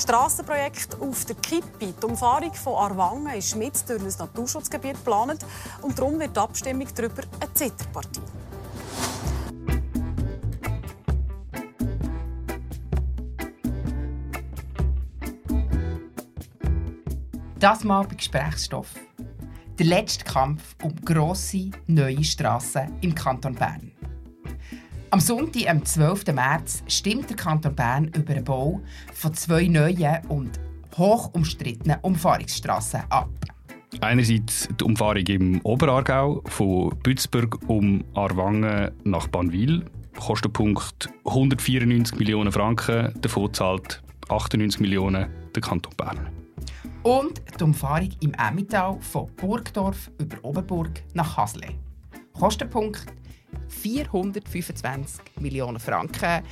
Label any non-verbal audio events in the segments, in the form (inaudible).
Strassenprojekt auf der Kippe. Die Umfahrung von Arwangen ist mit durch ein Naturschutzgebiet geplant und darum wird die Abstimmung darüber eine Zitterpartie. Das mal bei Gesprächsstoff. Der letzte Kampf um grosse, neue Strassen im Kanton Bern. Am Sonntag, am 12. März, stimmt der Kanton Bern über den Bau von zwei neuen und hoch umstrittenen Umfahrungsstrassen ab. Einerseits die Umfahrung im Oberaargau von Bützberg um Arwangen nach Banwil. Kostenpunkt 194 Millionen Franken, davon zahlt 98 Millionen der Kanton Bern. Und die Umfahrung im Emmental von Burgdorf über Oberburg nach Hasle. Kostenpunkt 425 Millionen Franken.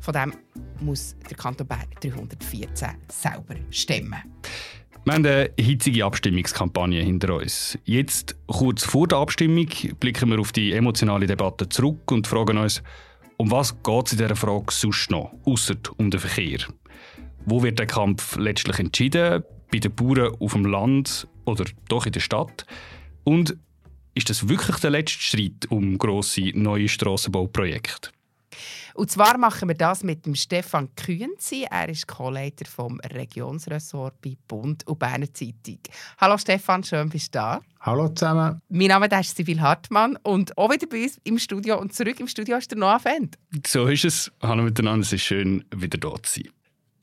Von dem muss der Kanton Bern 314 selber stemmen. Wir haben eine hitzige Abstimmungskampagne hinter uns. Jetzt, kurz vor der Abstimmung, blicken wir auf die emotionale Debatte zurück und fragen uns, um was geht es in dieser Frage sonst noch, außer um den Verkehr? Wo wird der Kampf letztlich entschieden? Bei den Bauern auf dem Land oder doch in der Stadt? Und ist das wirklich der letzte Streit um grosse neue Strassenbauprojekte? Und zwar machen wir das mit dem Stefan Kühnzi. Er ist Co-Leiter vom Regionsressort bei Bund und Berner Zeitung. Hallo Stefan, schön bist du da. Hallo zusammen. Mein Name ist Sibyl Hartmann und auch wieder bei uns im Studio und zurück im Studio ist der Noah Fendt. So ist es. Hallo miteinander, es ist schön, wieder da zu sein.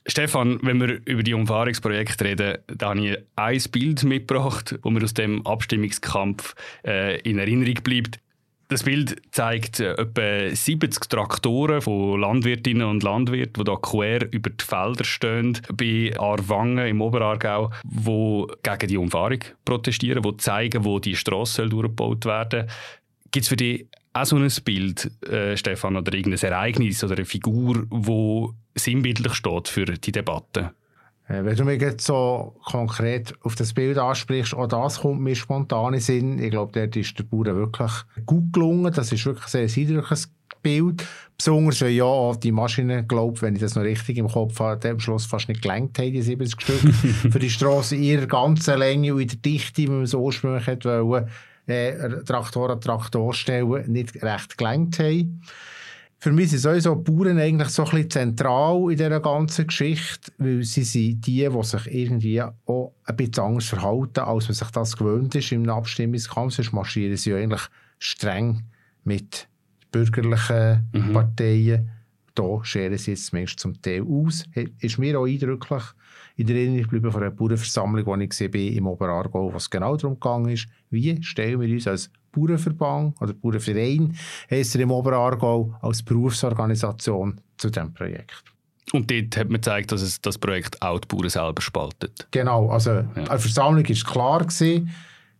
Stefan, wenn wir über die Umfahrungsprojekte reden, da habe ich ein Bild mitgebracht, das mir aus dem Abstimmungskampf äh, in Erinnerung bleibt. Das Bild zeigt äh, etwa 70 Traktoren von Landwirtinnen und Landwirten, die da quer über die Felder stehen, bei Arwangen im Oberaargau, die gegen die Umfahrung protestieren, die zeigen, wo die Strasse durchgebaut werden soll. Gibt es für dich auch so ein Bild, äh, Stefan, oder irgendein Ereignis oder eine Figur, wo sinnbildlich steht für die Debatte? Äh, wenn du mich jetzt so konkret auf das Bild ansprichst, auch das kommt mir spontan in Sinn. Ich glaube, dort ist der Bauer wirklich gut gelungen. Das ist wirklich ein sehr eindrückliches Bild. Besonders, weil ja auch die Maschine, glaube wenn ich das noch richtig im Kopf habe, am Schluss fast nicht gelenkt haben, die 70 Stück, (laughs) für die Straße in ihrer ganzen Länge und in der Dichte, wie man es ursprünglich wollen, äh, Traktor an Traktor stellen, nicht recht gelenkt haben. Für mich sind sowieso Bauern eigentlich so ein bisschen zentral in dieser ganzen Geschichte, weil sie sind die, die sich irgendwie auch ein bisschen anders verhalten, als man sich das gewöhnt ist im Abstimmungskampf. Sonst marschieren sie ja eigentlich streng mit bürgerlichen mhm. Parteien. Da scheren sie jetzt zumindest zum Teil aus. Ist mir auch eindrücklich in der Erinnerung geblieben von einer Bauernversammlung, die ich gesehen bin im Oberaargau, was genau darum gegangen ist, wie stellen wir uns als Bauernverband oder Bauernverein, heisst er im Oberaargau, als Berufsorganisation zu diesem Projekt. Und dort hat man gezeigt, dass es das Projekt auch die Bauern selber spaltet. Genau, also ja. eine Versammlung war klar gewesen,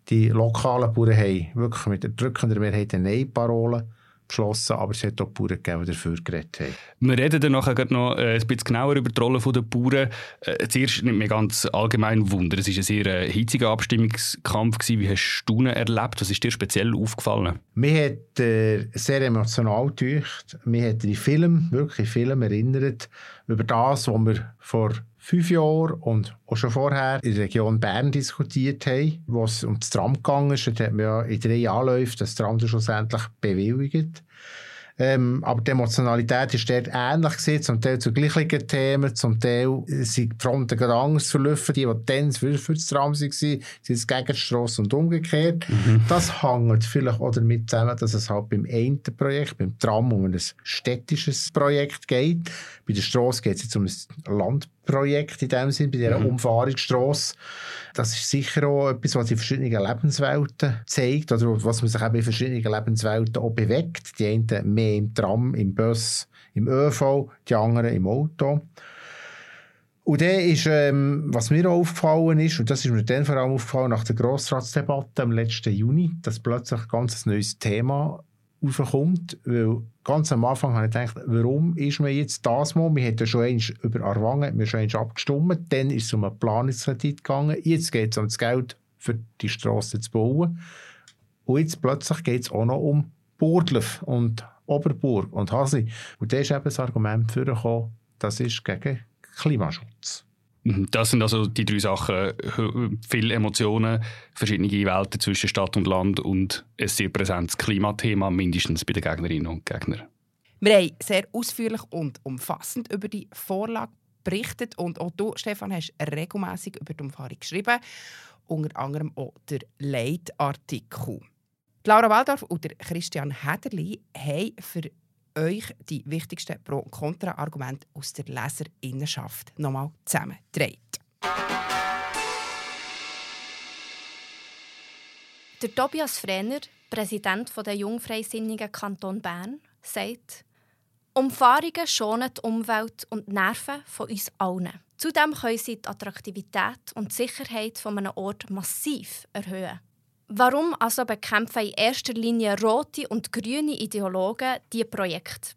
die lokalen Bauern haben wirklich mit der drückenden Mehrheit eine Nein-Parole beschlossen, aber es hat auch Bauern gegeben, die dafür geredet haben. Wir reden dann nachher noch äh, ein bisschen genauer über die Rolle der Bauern. Äh, zuerst nimmt mir ganz allgemein Wunder. Es war ein sehr äh, hitziger Abstimmungskampf. Gewesen. Wie hast du ihn erlebt? Was ist dir speziell aufgefallen? Mir hat äh, sehr emotional gedacht. Mir hat die Film, wirklich Film erinnert über das, was wir vor fünf Jahren und auch schon vorher in der Region Bern diskutiert haben, wo es um das Tram gegangen ist. Da hat man ja in drei Anläufen das Tram schlussendlich bewilligt. Ähm, aber die Emotionalität ist dort ähnlich gewesen, zum Teil zu gleichen Themen, zum Teil sind die Fronten gerade Angst verlaufen, die, die dann für, für das Tram waren, sind jetzt gegen die Strasse und umgekehrt. Mhm. Das hängt vielleicht auch damit zusammen, dass es halt beim einen Projekt, beim Tram, um ein städtisches Projekt geht. Bei der Strasse geht es jetzt um ein Landprojekt in dem Sinne, bei dieser mhm. Umfahrungsstrasse. Das ist sicher auch etwas, was die verschiedenen Lebenswelten zeigt oder was man sich auch in verschiedenen Lebenswelten auch bewegt. Die einen mehr im Tram, im Bus, im ÖV, die anderen im Auto. Und dann ist, ähm, was mir auch aufgefallen ist, und das ist mir dann vor allem aufgefallen nach der Grossratsdebatte im letzten Juni, dass plötzlich ein ganz neues Thema aufkommt, weil ganz am Anfang habe ich gedacht, warum ist man jetzt das mal, wir hätten schon einmal über Arwangen, wir schon einmal abgestimmt, dann ist es um einen Planungskredit gegangen, jetzt geht es um das Geld für die Straße zu bauen und jetzt plötzlich geht es auch noch um Burdlef und Oberburg und Hasi. Und da ist eben das Argument für das ist gegen Klimaschutz. Mhm, das sind also die drei Sachen. Viele Emotionen, verschiedene Welten zwischen Stadt und Land und ein sehr präsentes Klimathema, mindestens bei den Gegnerinnen und Gegnern. Wir haben sehr ausführlich und umfassend über die Vorlage berichtet und auch du, Stefan, hast regelmäßig über die Umfahrung geschrieben, unter anderem auch der Leitartikel. Laura Waldorf und Christian Hederli haben für euch die wichtigsten Pro- und Kontra-Argumente aus der Leserinnenschaft nochmal zusammengedreht. Der Tobias Frenner, Präsident der Jungfreisinnigen Kanton Bern, sagt, Umfahrungen schonen die Umwelt und die Nerven von uns allen. Zudem können sie die Attraktivität und Sicherheit von einem Ort massiv erhöhen. Warum also bekämpfen in erster Linie rote und grüne Ideologen diese Projekte?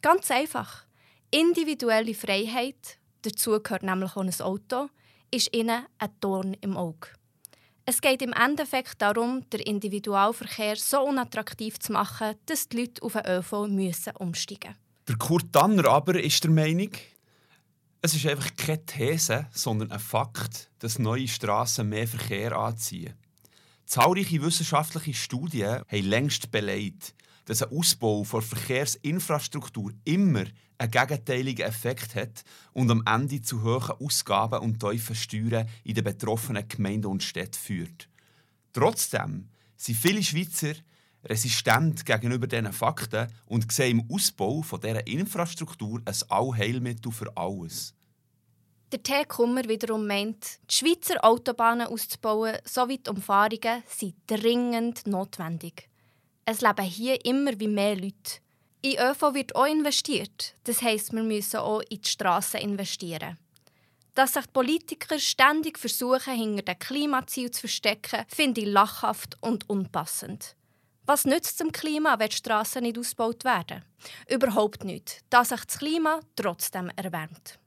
Ganz einfach. Individuelle Freiheit, dazu gehört nämlich auch ein Auto, ist ihnen ein Dorn im Auge. Es geht im Endeffekt darum, den Individualverkehr so unattraktiv zu machen, dass die Leute auf den ÖV müssen umsteigen müssen. Der Kurt Danner aber ist der Meinung, es ist einfach keine These, sondern ein Fakt, dass neue Straßen mehr Verkehr anziehen. Zahlreiche wissenschaftliche Studien haben längst beleidigt, dass ein Ausbau der Verkehrsinfrastruktur immer einen gegenteiligen Effekt hat und am Ende zu hohen Ausgaben und tiefen Steuern in den betroffenen Gemeinden und Städten führt. Trotzdem sind viele Schweizer resistent gegenüber diesen Fakten und sehen im Ausbau dieser Infrastruktur ein Allheilmittel für alles. Der T. Kummer wiederum meint, die Schweizer Autobahnen auszubauen sowie die Umfahrungen sind dringend notwendig. Es leben hier immer wie mehr Leute. In ÖV wird auch investiert. Das heisst, wir müssen auch in die Strassen investieren. Dass sich die Politiker ständig versuchen, hinter dem Klimaziel zu verstecken, finde ich lachhaft und unpassend. Was nützt es dem Klima, wenn die Strassen nicht ausgebaut werden? Überhaupt nicht, da sich das Klima trotzdem erwärmt.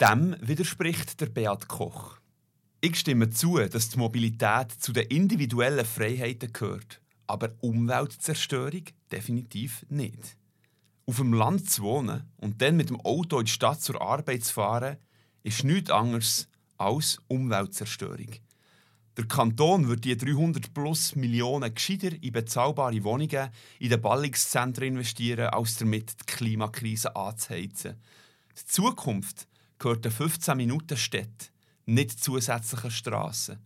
Dem widerspricht der Beat Koch. Ich stimme zu, dass die Mobilität zu den individuellen Freiheiten gehört, aber Umweltzerstörung definitiv nicht. Auf dem Land zu wohnen und dann mit dem Auto in die Stadt zur Arbeit zu fahren, ist nichts anderes als Umweltzerstörung. Der Kanton wird die 300 plus Millionen gescheiter in bezahlbare Wohnungen in den Ballungszentren investieren, als damit die Klimakrise anzuheizen. Die Zukunft gehört den 15 Minuten Städten, nicht zusätzlichen Strassen.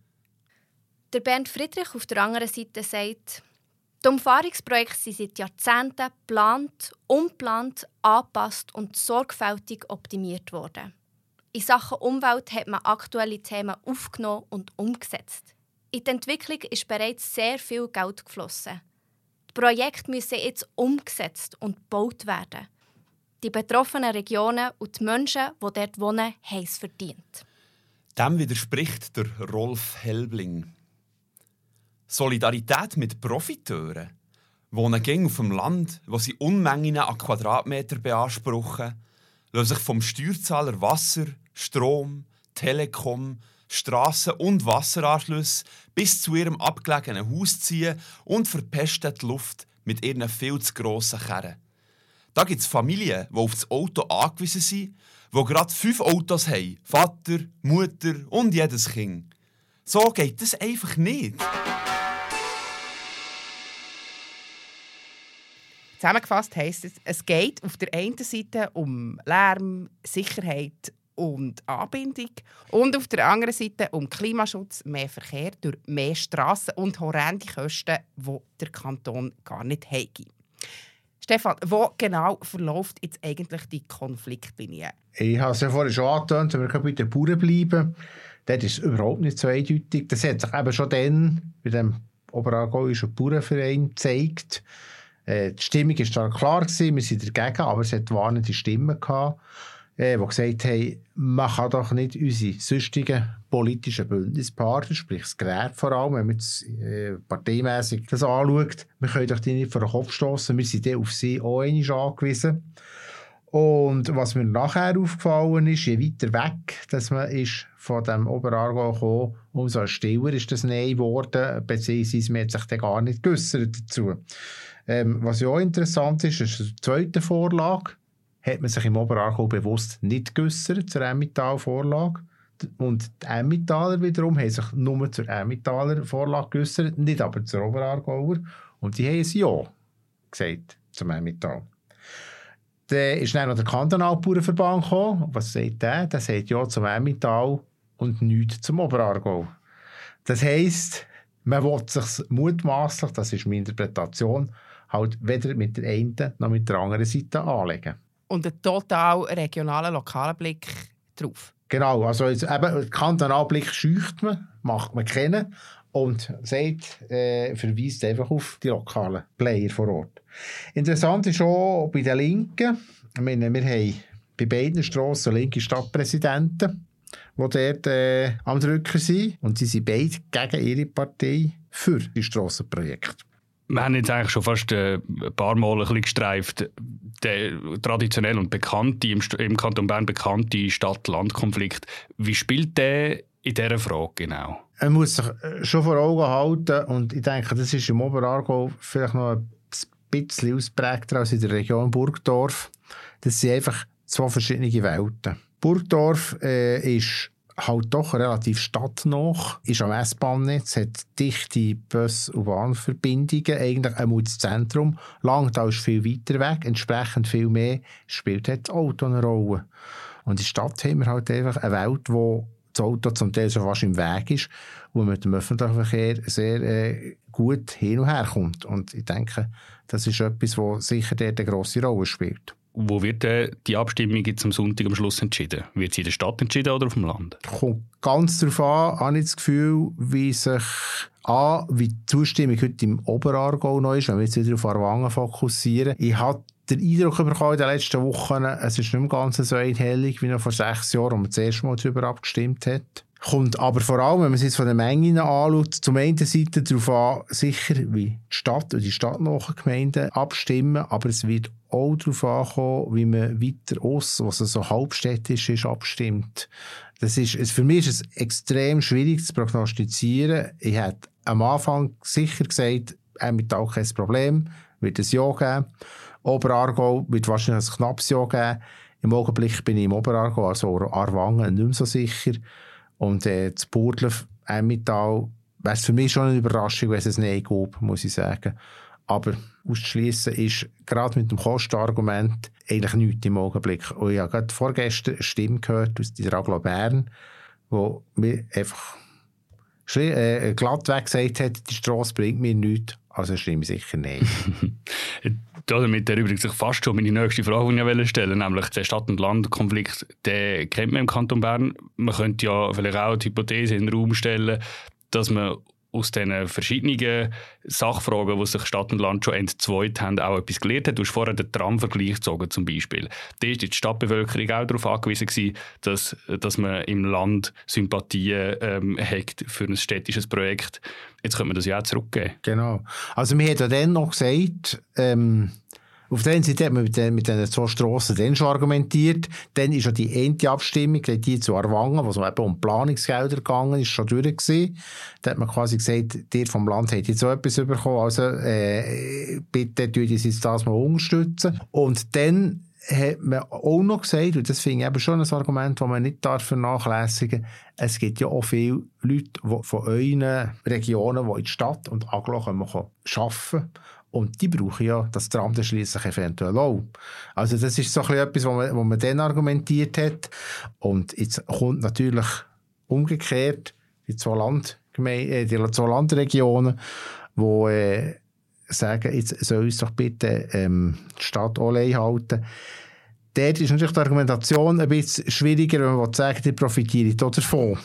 Der Bernd Friedrich auf der anderen Seite sagt, die Umfahrungsprojekte sind seit Jahrzehnten geplant, umplant, angepasst und sorgfältig optimiert worden. In Sachen Umwelt hat man aktuelle Themen aufgenommen und umgesetzt. In die Entwicklung ist bereits sehr viel Geld geflossen. Die Projekte müssen jetzt umgesetzt und gebaut werden. Die betroffenen Regionen und die Menschen, die dort wohnen, haben es verdient. Dem widerspricht der Rolf Helbling. Solidarität mit Profiteuren, wohnen gegen auf dem Land, wo sie Unmengen an Quadratmeter beanspruchen, lassen sich vom Steuerzahler Wasser, Strom, Telekom, Straßen und Wasseranschlüsse bis zu ihrem abgelegenen Haus ziehen und verpesten die Luft mit ihren viel zu grossen Kerren. Da gibt es Familien, die auf das Auto angewiesen sind, die gerade fünf Autos haben. Vater, Mutter und jedes Kind. So geht das einfach nicht. Zusammengefasst heisst es, es geht auf der einen Seite um Lärm, Sicherheit und Anbindung und auf der anderen Seite um Klimaschutz, mehr Verkehr durch mehr Strassen und horrende Kosten, die der Kanton gar nicht hat. Stefan, wo genau verläuft jetzt eigentlich die Konfliktlinie? Ich habe es ja vorhin schon angetönt, wir bei den Bauern bleiben, dort ist überhaupt nicht so eindeutig. Das hat sich eben schon dann bei dem Oberaargauischen Bauernverein gezeigt. Äh, die Stimmung war klar, wir sind dagegen, aber es hat warnende Stimmen gehabt, äh, die gesagt haben, man kann doch nicht unsere sonstigen politischen Bündnispartner, sprich das Gerät vor allem, wenn man jetzt äh, parteimässig das anschaut, wir können doch die nicht vor den Kopf stoßen, wir sind auf sie auch angewiesen. Und was mir nachher aufgefallen ist, je weiter weg dass man ist von dem Oberargau gekommen, umso stiller ist das Nein geworden, beziehungsweise man hat sich dann gar nicht geäussert dazu. Ähm, was ja auch interessant ist, ist die zweite Vorlage. Hat man sich im Oberaargau bewusst nicht geäussert zur Emmental-Vorlage. Und die Emmentaler wiederum haben sich nur zur Emmentaler Vorlage geäussert, nicht aber zur Oberaargauer. Und die haben ein Ja gesagt zum Emmental. Dann ist dann noch der Kantonalbauernverband gekommen. Was sagt der? Der sagt Ja zum Emmental und nichts zum Oberaargau. Das heisst, man will sich mutmaßlich, das ist meine Interpretation, halt weder mit der einen noch mit der anderen Seite anlegen. Und einen total regionalen, lokalen Blick drauf. Genau, also jetzt eben, Kantonalblick scheucht man, macht man kennen und sagt, äh, verweist einfach auf die lokalen Player vor Ort. Interessant ist auch bei den Linken, ich meine, wir haben bei beiden Strassen linke Stadtpräsidenten, die dort äh, am Drücker sind und sie sind beide gegen ihre Partei für die Strassenprojekte. Wir haben jetzt eigentlich schon fast äh, ein paar Mal ein bisschen gestreift, der traditionell und bekannte, im, Kanton Bern bekannte Stadt-Land-Konflikt. Wie spielt der in dieser Frage genau? Er muss sich äh, schon vor Augen halten und ich denke, das ist im Oberaargau vielleicht noch ein bisschen ausprägter als in der Region Burgdorf. Das sind einfach zwei verschiedene Welten. Burgdorf äh, ist halt doch relativ stadtnah, ist am S-Bahn-Netz, hat dichte Bus- und Bahnverbindungen, eigentlich einmal das Zentrum. Langtal ist viel weiter weg, entsprechend viel mehr spielt das Auto eine Rolle. Und in der Stadt haben wir halt einfach eine Welt, wo das Auto zum Teil schon fast im Weg ist, wo mit dem öffentlichen Verkehr sehr äh, gut hin und her kommt. Und ich denke, das ist etwas, was sicher dort eine grosse Rolle spielt. Wo wird äh, die Abstimmung jetzt am Sonntag am Schluss entschieden? Wird sie in der Stadt entschieden oder auf dem Land? Kommt ganz darauf an, habe ich das Gefühl, wie sich A, wie die Zustimmung heute im Oberaargau noch ist, wenn wir jetzt wieder auf Arwangen fokussieren. Ich habe den Eindruck bekommen in den letzten Wochen, es ist nicht mehr ganz so einhellig wie noch vor sechs Jahren, als man das erste Mal darüber abgestimmt hat. Kommt aber vor allem, wenn man es jetzt von den Mengen anschaut, zum einen Seite darauf an, sicher, wie die Stadt und die stadtnahen Gemeinden abstimmen, aber es wird auch darauf ankommen, wie man weiter aus, was so halbstädtisch ist, abstimmt. Das ist, für mich ist es extrem schwierig zu prognostizieren. Ich hätte am Anfang sicher gesagt, mit auch kein Problem, wird es Ja geben. Oberaargau wird wahrscheinlich ein knappes Ja geben. Im Augenblick bin ich im Oberaargau, also Arwangen, nicht mehr so sicher. Und äh, das Burdlef, Emmental, wäre für mich schon eine Überraschung, wenn es ein Nein gab, muss ich sagen. Aber auszuschließen ist gerade mit dem Kostenargument eigentlich nichts im Augenblick. Und ich habe gerade vorgestern eine Stimme gehört aus der Aglo Bern, wo mir einfach äh, glattweg gesagt hat, die Straße bringt mir nichts, also stimme ich sicher nein. (laughs) Damit erübrigt sich fast schon meine nächste Frage, die ich stellen wollte, nämlich der Stadt- und Landkonflikt, den kennt man im Kanton Bern. Man könnte ja vielleicht auch die Hypothese in den Raum stellen, dass man aus diesen verschiedenen Sachfragen, die sich Stadt und Land schon entzweit haben, auch etwas gelernt hat. Du hast vorher den Tramvergleich gezogen, zum Beispiel. Da war die Stadtbevölkerung auch darauf angewiesen, gewesen, dass, dass man im Land Sympathien ähm, hat für ein städtisches Projekt. Jetzt könnte man das ja auch zurückgeben. Genau. Also wir haben ja dann noch gesagt, ähm auf der einen Seite hat man mit den, mit den zwei Strassen dann schon argumentiert. Dann ist ja die eine Abstimmung, die zu Arwangen, wo es eben um Planungsgelder gegangen ist, schon durch gewesen. Da hat man quasi gesagt, der vom Land hat jetzt so etwas bekommen, also äh, bitte tun Sie das mal unterstützen. Und dann hat man auch noch gesagt, und das finde ich eben schon ein Argument, das man nicht vernachlässigen darf, es gibt ja auch viele Leute die von euren Regionen, die in die Stadt und Aglo arbeiten können. Und die brauchen ja das Tram dann schliesslich eventuell auch. Also das ist so etwas, was man, was man dann argumentiert hat. Und jetzt kommt natürlich umgekehrt die zwei, Land, äh, die zwei Landregionen, die äh, sagen, jetzt soll uns doch bitte ähm, die Stadt allein halten. Dort ist natürlich die Argumentation ein bisschen schwieriger, wenn man sagen die profitieren davon.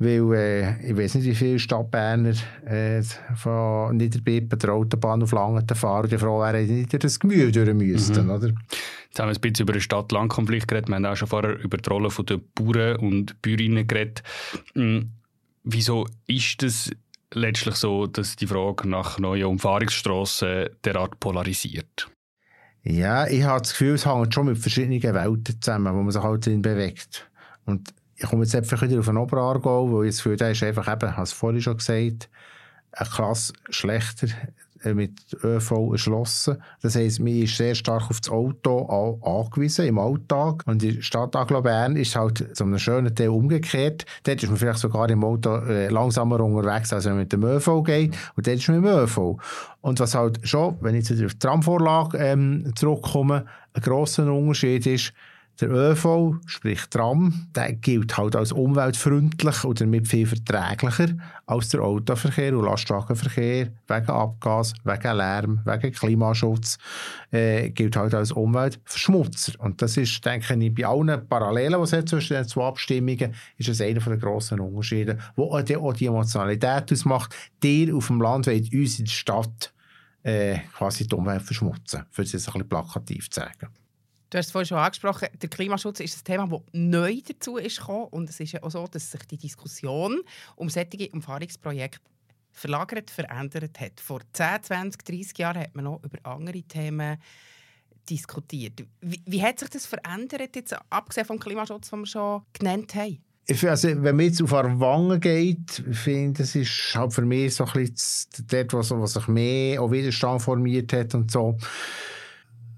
Weil äh, ich weiß nicht, wie viele Stadtberner äh, von Niederbippen der Autobahn auf Langen fahren und die froh wären, nicht das Gemüse durch müssten. Mhm. Oder? Jetzt haben wir ein bisschen über den Stadt-Land-Konflikt geredet. Wir haben auch schon vorher über die Rolle der Bauern und Bäuerinnen geredet. Mhm. Wieso ist das letztlich so, dass die Frage nach neuen Umfahrungsstrassen derart polarisiert? Ja, ich habe das Gefühl, es hängt schon mit verschiedenen Welten zusammen, wo man sich halt drin bewegt. Und ich komme jetzt einfach wieder auf den Oberaargau, weil ich das Gefühl, ist einfach eben, es vorhin schon gesagt, eine Klasse schlechter äh, mit ÖV erschlossen. Das heisst, man ist sehr stark auf das Auto angewiesen im Alltag. Und der Stadt Aglo Bern ist halt zu einem schönen Teil umgekehrt. Dort ist man vielleicht sogar im Auto äh, langsamer unterwegs, als wenn man mit dem ÖV geht. Und dort ist man im ÖV. Und was halt schon, wenn ich jetzt auf die Tramvorlage ähm, zurückkomme, ein grosser Unterschied ist, der ÖV, sprich Tram, der gilt halt als umweltfreundlich oder damit viel verträglicher als der Autoverkehr und Lastwagenverkehr wegen Abgas, wegen Lärm, wegen Klimaschutz äh, gilt halt als Umweltverschmutzer. Und das ist, denke ich, bei allen Parallelen, die es hat zwischen den zwei Abstimmungen, ist das einer der grossen Unterschiede, wo auch die, auch die Emotionalität ausmacht. Die auf dem Land wollen uns in der Stadt äh, quasi die Umwelt verschmutzen, für es ein bisschen plakativ zu sagen. Du hast es vorhin schon angesprochen, der Klimaschutz ist ein Thema, das neu dazu ist gekommen. Und es ist ja auch so, dass sich die Diskussion um solche Umfahrungsprojekte verlagert, verändert hat. Vor 10, 20, 30 Jahren hat man noch über andere Themen diskutiert. Wie, wie hat sich das verändert, jetzt, abgesehen vom Klimaschutz, den wir schon genannt haben? Also, wenn man jetzt auf Arwangen geht, finde das ist halt für mich so ein bisschen dort, was, was sich mehr auch Widerstand formiert hat und so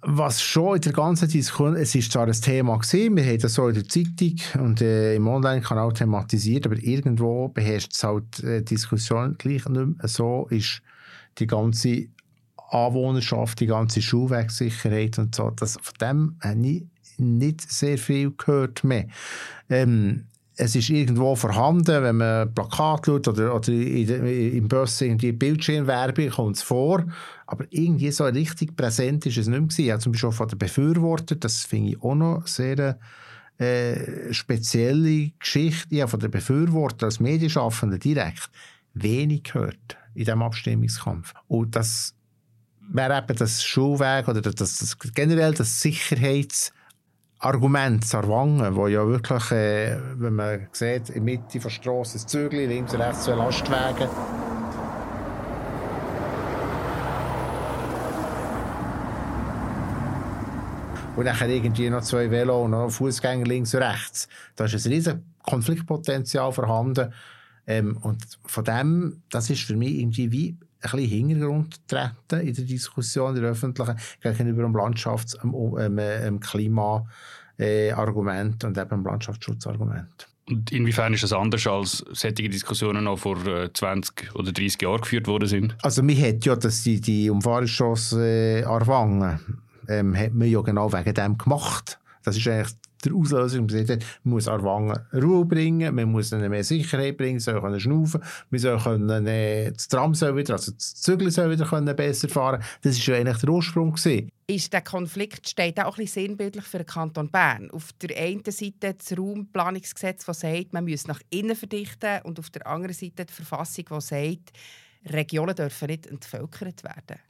was schon in der ganzen Diskussion, es ist zwar ein Thema gewesen, wir haben das so in der Zeitung und äh, im Online-Kanal thematisiert, aber irgendwo beherrscht es halt äh, Diskussion gleich nicht mehr so, ist die ganze Anwohnerschaft, die ganze Schulwegsicherheit und so, das, von dem habe ich nicht sehr viel gehört mehr. Ähm, es ist irgendwo vorhanden, wenn man Plakat schaut oder, oder in, im Bus die Bildschirmwerbung kommt es vor, aber irgendwie so richtig präsent ist es nicht mehr gewesen. Ja, zum Beispiel von den Befürwortern, das finde ich auch noch sehr äh, spezielle Geschichte. Ja, von den Befürwortern als Medienschaffenden direkt wenig gehört in diesem Abstimmungskampf. Und das wäre eben das Schulweg oder das, das generell das Sicherheits- Argument Sarwangen, wo ja wirklich, äh, wenn man sieht, in der Mitte der Straße ein Zügel, links und rechts zwei Lastwagen. Und dann irgendwie noch zwei Velo und noch Fußgänger links und rechts. Da ist ein riesiges Konfliktpotenzial vorhanden. Ähm, und von dem, das ist für mich irgendwie wie bisschen Hintergrund treten in der Diskussion, in der öffentlichen, gegenüber dem Landschafts-, dem, ähm, ähm, äh, Argument und eben dem Landschaftsschutzargument. Und inwiefern ist das anders als solche Diskussionen noch vor 20 äh, oder 30 Jahren geführt worden sind? Also man hat ja dass die, die Umfahrungsstrasse äh, Arwangen ähm, hat man ja genau wegen dem gemacht. Das ist eigentlich der Auslöser. Man sagt, man muss Arwangen Ruhe bringen, man muss ihnen mehr Sicherheit bringen, sie sollen schnaufen, wir sollen äh, das Tram soll wieder, also das Zügel soll wieder können besser fahren. Das ist ja eigentlich der Ursprung gewesen. Ist der Konflikt steht auch ein bisschen sinnbildlich für den Kanton Bern. Auf der einen Seite das Raumplanungsgesetz, das sagt, man muss nach innen verdichten, und auf der anderen Seite die Verfassung, die sagt, Regionen dürfen nicht entvölkert werden.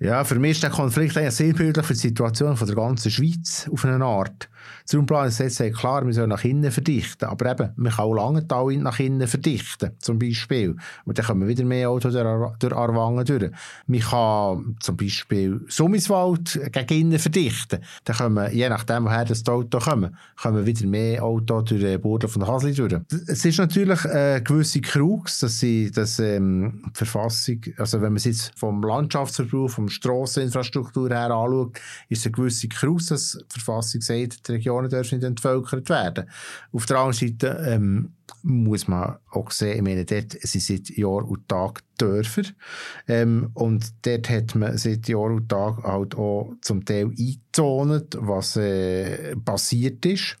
Ja, für mich ist der Konflikt eigentlich sinnbildlich für die Situation von der ganzen Schweiz auf eine Art. Das Raumplanungsgesetz sagt klar, wir sollen nach innen verdichten, aber eben, man kann auch Langenthal nach innen verdichten, zum Beispiel. Und dann kommen wieder mehr Autos durch, Ar durch Arwangen durch. Man kann zum Beispiel Summiswald gegen innen verdichten. Dann kommen, je nachdem, woher das Auto kommen, kommen wieder mehr Autos durch den Boden von Hasli durch. Es ist natürlich eine gewisse Krux, dass sie, dass, ähm, die Verfassung, also wenn man es jetzt vom Landschaftsverbrauch, vom Strasseninfrastruktur her anschaut, ist eine gewisse Krux, dass die Verfassung sagt, die Regionen dürfen nicht entvölkert werden. Auf der anderen Seite ähm, muss man auch sehen, ich meine, dort sind seit Jahr und Tag Dörfer ähm, und dort hat man seit Jahr und Tag halt auch zum Teil eingezont, was äh, passiert ist.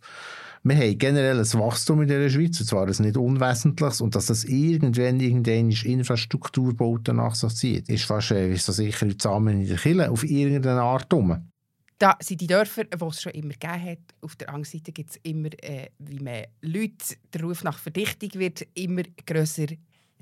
Wir haben generell ein Wachstum in der Schweiz, und zwar ein nicht unwesentliches, und dass das irgendwann irgendeine Infrastrukturbauten nach sich zieht, ist fast äh, ist so sicher zusammen in der Kille auf irgendeine Art um. Da sind die Dörfer, die es schon immer gegeben hat. Auf der anderen Seite gibt es immer, äh, wie man Leute, der Ruf nach Verdichtung wird immer grösser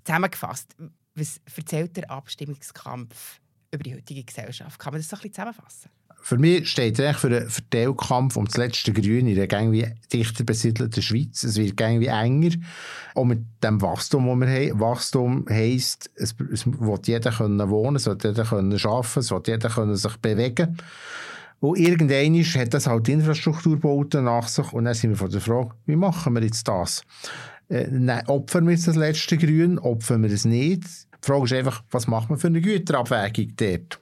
zusammengefasst. Was erzählt der Abstimmungskampf über die heutige Gesellschaft? Kann man das so ein bisschen zusammenfassen? Für mich steht er für einen Verteilkampf um das letzte Grün in einer irgendwie dichter besiedelten Schweiz. Es wird irgendwie enger. Und mit dem Wachstum, das wir haben. Wachstum heisst, es, es will jeder können wohnen, es will jeder können arbeiten, es will jeder können sich bewegen. Und irgendwann hat das halt Infrastrukturbauten nach sich. Und dann sind wir vor der Frage, wie machen wir jetzt das? Äh, nein, opfern wir jetzt das letzte Grün? Opfern wir es nicht? Die Frage ist einfach, was macht man für eine Güterabwägung dort?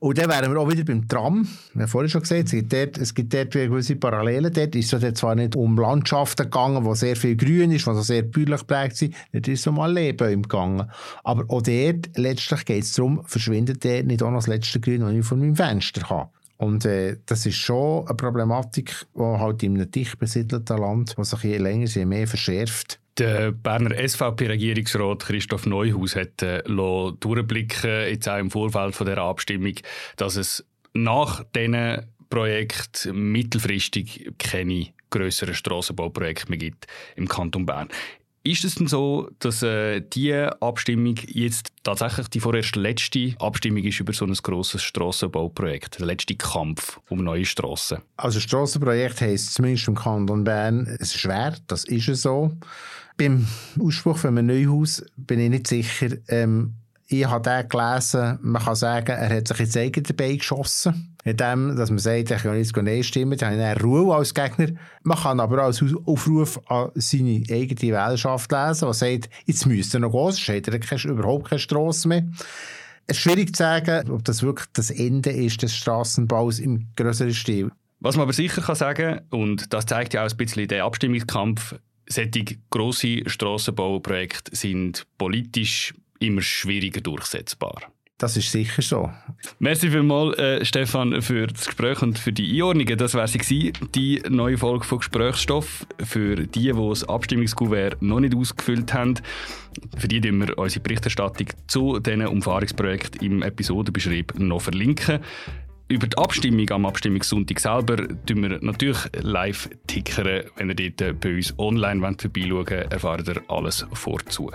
Und dann wären wir auch wieder beim Tram. Wir haben vorhin schon gesagt, es gibt dort, es gibt dort gewisse Parallelen. Dort ist es zwar nicht um Landschaften gegangen, wo sehr viel Grün ist, wo sehr bäuerlich geprägt sind, dort ist es um Leben gegangen. Aber auch dort, letztlich geht es darum, verschwindet dort nicht auch noch das letzte Grün, das ich von meinem Fenster habe. Und äh, das ist schon eine Problematik, die halt in einem dicht besiedelten Land, was sich je länger, je mehr verschärft. Der Berner SVP-Regierungsrat Christoph Neuhaus hat äh, durchblicken, jetzt auch im Vorfeld von der Abstimmung, dass es nach diesen Projekt mittelfristig keine größeren Strassenbauprojekte mehr gibt im Kanton Bern. Ist es denn so, dass äh, diese Abstimmung jetzt tatsächlich die vorerst letzte Abstimmung ist über so ein grosses Strassenbauprojekt, der letzte Kampf um neue Strassen? Also Strassenprojekt heisst zumindest im Kanton Bern, es ist schwer, das ist es so. Beim Ausspruch von einem Neuhaus bin ich nicht sicher, ähm, ich habe den gelesen, man kann sagen, er hat sich ins eigene Bein geschossen. In dem, dass man sagt, ich kann jetzt Nein stimmen, dann habe ich Ruhe als Gegner. Man kann aber auch als Aufruf an seine eigene Wählerschaft lesen, die sagt, jetzt müsste er noch gehen, sonst hat er überhaupt keine Strasse mehr. Es ist schwierig zu sagen, ob das wirklich das Ende ist des Strassenbaus im größeren Stil. Was man aber sicher kann sagen, und das zeigt ja auch ein bisschen den Abstimmungskampf, solche grosse Strassenbauprojekte sind politisch immer schwieriger durchsetzbar. Das ist sicher so. Merci vielmals, äh, Stefan, für das Gespräch und für die Einordnungen. Das wäre sie gewesen, die neue Folge von Gesprächsstoff. Für die, die das Abstimmungskuvert noch nicht ausgefüllt haben, für die werden wir unsere Berichterstattung zu diesen Umfahrungsprojekten im Episodenbeschrieb noch verlinken. Über die Abstimmung am Abstimmungssonntag selber tun wir natürlich live tickern. Wenn ihr dort bei uns online vorbeischauen wollt, erfahrt ihr alles vorzu.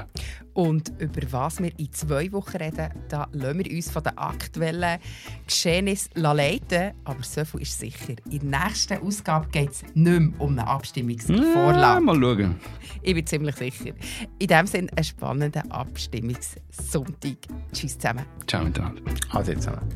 Und über was wir in zwei Wochen reden, da lassen wir uns von den aktuellen Geschehnissen leiten. Aber so viel ist sicher. In der nächsten Ausgabe geht es nicht mehr um eine Abstimmungsvorlage. Ja, mal schauen. Ich bin ziemlich sicher. In diesem Sinne ein spannender Abstimmungssonntag. Tschüss zusammen. Ciao miteinander. Ade zusammen.